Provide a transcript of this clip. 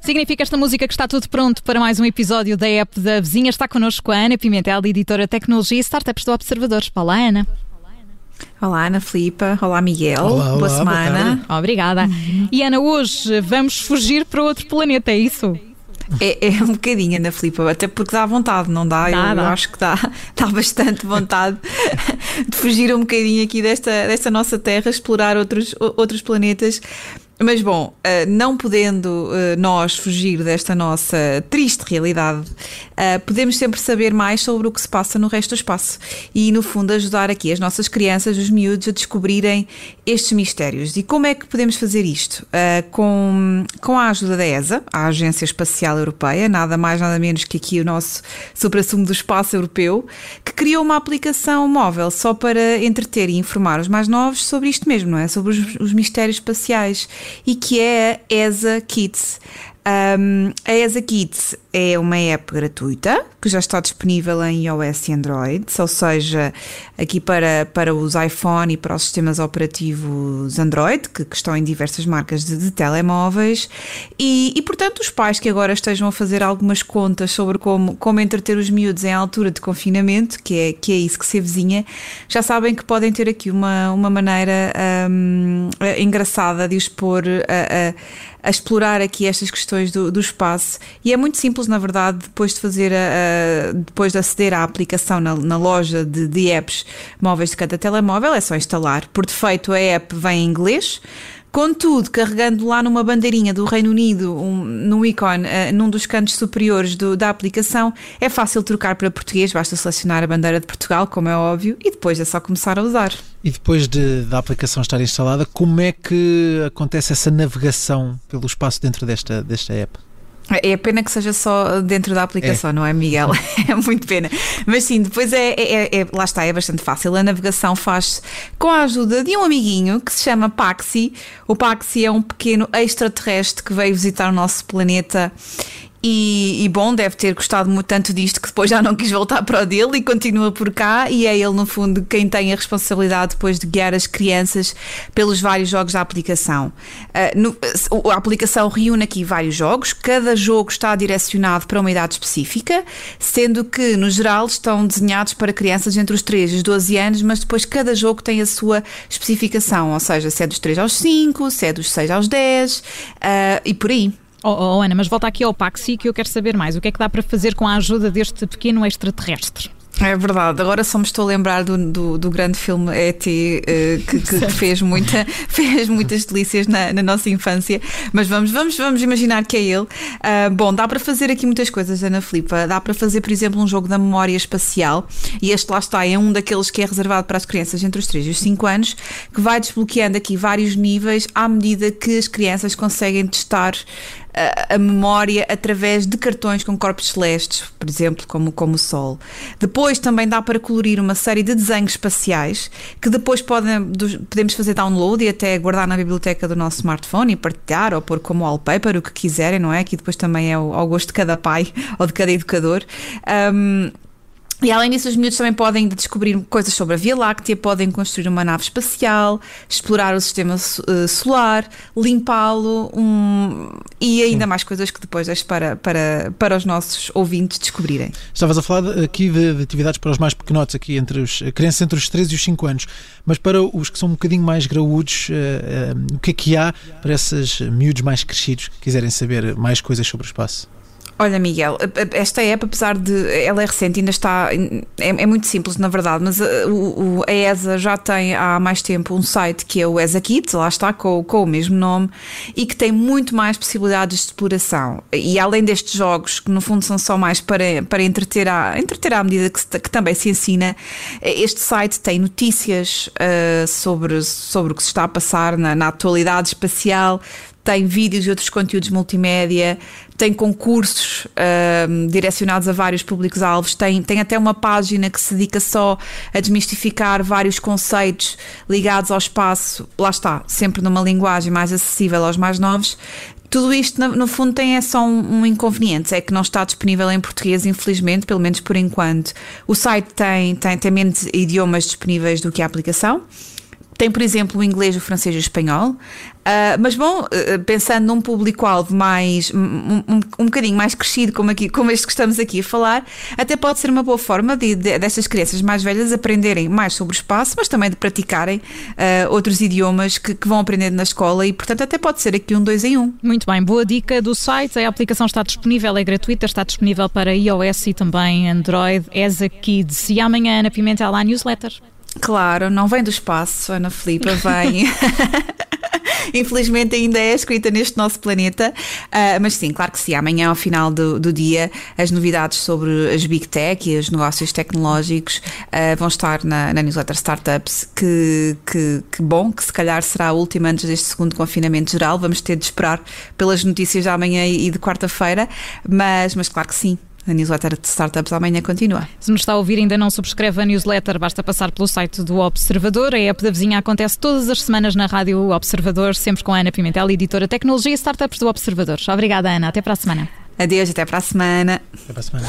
Significa esta música que está tudo pronto para mais um episódio da app da vizinha. Está connosco a Ana Pimentel, editora Tecnologia e Startups do Observador. Olá, Ana. Olá, Ana Filipa. Olá, Miguel. Olá, olá, boa semana. Boa Obrigada. E Ana, hoje vamos fugir para outro planeta, é isso? É, é, um bocadinho, Ana Filipa, até porque dá vontade, não dá? Dá, eu, dá. eu acho que dá, dá bastante vontade de fugir um bocadinho aqui desta, desta nossa Terra, explorar outros, outros planetas. Mas bom, eh, não podendo eh, nós fugir desta nossa triste realidade, eh, podemos sempre saber mais sobre o que se passa no resto do espaço e, no fundo, ajudar aqui as nossas crianças, os miúdos, a descobrirem estes mistérios. E como é que podemos fazer isto? Com, com a ajuda da ESA, a Agência Espacial Europeia, nada mais nada menos que aqui o nosso supra-sumo do espaço europeu, que criou uma aplicação móvel só para entreter e informar os mais novos sobre isto mesmo, não é? Sobre os, os mistérios espaciais e que é a ESA Kids. Um, a ESA Kids é uma app gratuita que já está disponível em iOS e Android, ou seja, aqui para, para os iPhone e para os sistemas operativos Android, que, que estão em diversas marcas de, de telemóveis, e, e, portanto os pais que agora estejam a fazer algumas contas sobre como, como entreter os miúdos em altura de confinamento, que é, que é isso que se avizinha, já sabem que podem ter aqui uma, uma maneira um, engraçada de os pôr a, a, a explorar aqui estas questões do, do espaço. E é muito simples na verdade depois de fazer a, a, depois de aceder à aplicação na, na loja de, de, apps móveis de cada telemóvel é só instalar. Por defeito a app vem em inglês Contudo, carregando lá numa bandeirinha do Reino Unido, um, num ícone, uh, num dos cantos superiores do, da aplicação, é fácil trocar para português, basta selecionar a bandeira de Portugal, como é óbvio, e depois é só começar a usar. E depois de, da aplicação estar instalada, como é que acontece essa navegação pelo espaço dentro desta, desta app? É pena que seja só dentro da aplicação, é. não é, Miguel? É muito pena. Mas sim, depois é, é, é, lá está, é bastante fácil. A navegação faz-se com a ajuda de um amiguinho que se chama Paxi. O Paxi é um pequeno extraterrestre que veio visitar o nosso planeta e, e, bom, deve ter gostado muito tanto disto que depois já não quis voltar para o dele e continua por cá. E é ele, no fundo, quem tem a responsabilidade depois de guiar as crianças pelos vários jogos da aplicação. Uh, no, a aplicação reúne aqui vários jogos, cada jogo está direcionado para uma idade específica, sendo que, no geral, estão desenhados para crianças entre os 3 e os 12 anos, mas depois cada jogo tem a sua especificação, ou seja, se é dos 3 aos 5, se é dos 6 aos 10 uh, e por aí. Oh, oh, Ana, mas volta aqui ao Paxi que eu quero saber mais. O que é que dá para fazer com a ajuda deste pequeno extraterrestre? É verdade, agora só me estou a lembrar do, do, do grande filme E.T. Que, que, que, fez, muita, fez muitas delícias na, na, nossa infância, mas vamos, vamos, vamos imaginar que é ele. Uh, bom, dá para fazer aqui muitas coisas, Ana Filipa. Dá para fazer, por exemplo, um jogo da memória espacial, e este lá está, é um daqueles que é reservado para as crianças entre os 3 e os 5 anos, que vai desbloqueando aqui vários níveis à medida que as crianças conseguem testar a, a, memória através de cartões com corpos celestes, por exemplo, como, como o Sol. Depois também dá para colorir uma série de desenhos espaciais que depois podem, podemos fazer download e até guardar na biblioteca do nosso smartphone e partilhar ou pôr como wallpaper, o que quiserem, não é? Que depois também é ao gosto de cada pai ou de cada educador. Um, e além disso, os miúdos também podem descobrir coisas sobre a Via Láctea, podem construir uma nave espacial, explorar o sistema uh, solar, limpá-lo um, e ainda Sim. mais coisas que depois deixo para, para, para os nossos ouvintes descobrirem. Estavas a falar aqui de, de atividades para os mais pequenotes, aqui entre os crianças entre os 3 e os 5 anos, mas para os que são um bocadinho mais graúdos, uh, uh, o que é que há para esses miúdos mais crescidos que quiserem saber mais coisas sobre o espaço? Olha, Miguel, esta app, apesar de ela é recente, ainda está. É, é muito simples, na verdade, mas a, o, a ESA já tem há mais tempo um site que é o ESA Kids, lá está, com, com o mesmo nome, e que tem muito mais possibilidades de exploração. E além destes jogos, que no fundo são só mais para, para entreter, à, entreter à medida que, se, que também se ensina, este site tem notícias uh, sobre, sobre o que se está a passar na, na atualidade espacial tem vídeos e outros conteúdos multimédia, tem concursos uh, direcionados a vários públicos-alvos, tem, tem até uma página que se dedica só a desmistificar vários conceitos ligados ao espaço, lá está, sempre numa linguagem mais acessível aos mais novos. Tudo isto, no, fundo, tem é só um, um, inconveniente: é que não está disponível em português, infelizmente, pelo menos por enquanto. O site tem, tem, tem menos idiomas disponíveis do que a aplicação. Tem, por exemplo, o inglês, o francês e o espanhol. Uh, mas, bom, uh, pensando num público-alvo mais, um, um, um bocadinho mais crescido, como, aqui, como este que estamos aqui a falar, até pode ser uma boa forma de, de destas crianças mais velhas aprenderem mais sobre o espaço, mas também de praticarem uh, outros idiomas que, que, vão aprendendo na escola e, portanto, até pode ser aqui um dois em um. Muito bem, boa dica do site. A aplicação está disponível, é gratuita, está disponível para iOS e também Android, ESA Kids. E amanhã na Pimentel há newsletter. Claro, não vem do espaço, Ana Filipa, vem. Infelizmente ainda é escrita neste nosso planeta, uh, mas sim, claro que sim. Amanhã, ao final do, do, dia, as novidades sobre as Big Tech e os negócios tecnológicos uh, vão estar na, na, newsletter Startups. Que, que, que, bom, que se calhar será a última antes deste segundo confinamento geral. Vamos ter de esperar pelas notícias de amanhã e de quarta-feira, mas, mas claro que sim. A newsletter de startups amanhã continua. Se nos está a ouvir e ainda não subscreve a newsletter, basta passar pelo site do Observador. A app da vizinha acontece todas as semanas na Rádio Observador, sempre com a Ana Pimentel, editora Tecnologia e Startups do Observador. Obrigada, Ana. Até para a semana. Adeus, até para a semana. Até para a semana.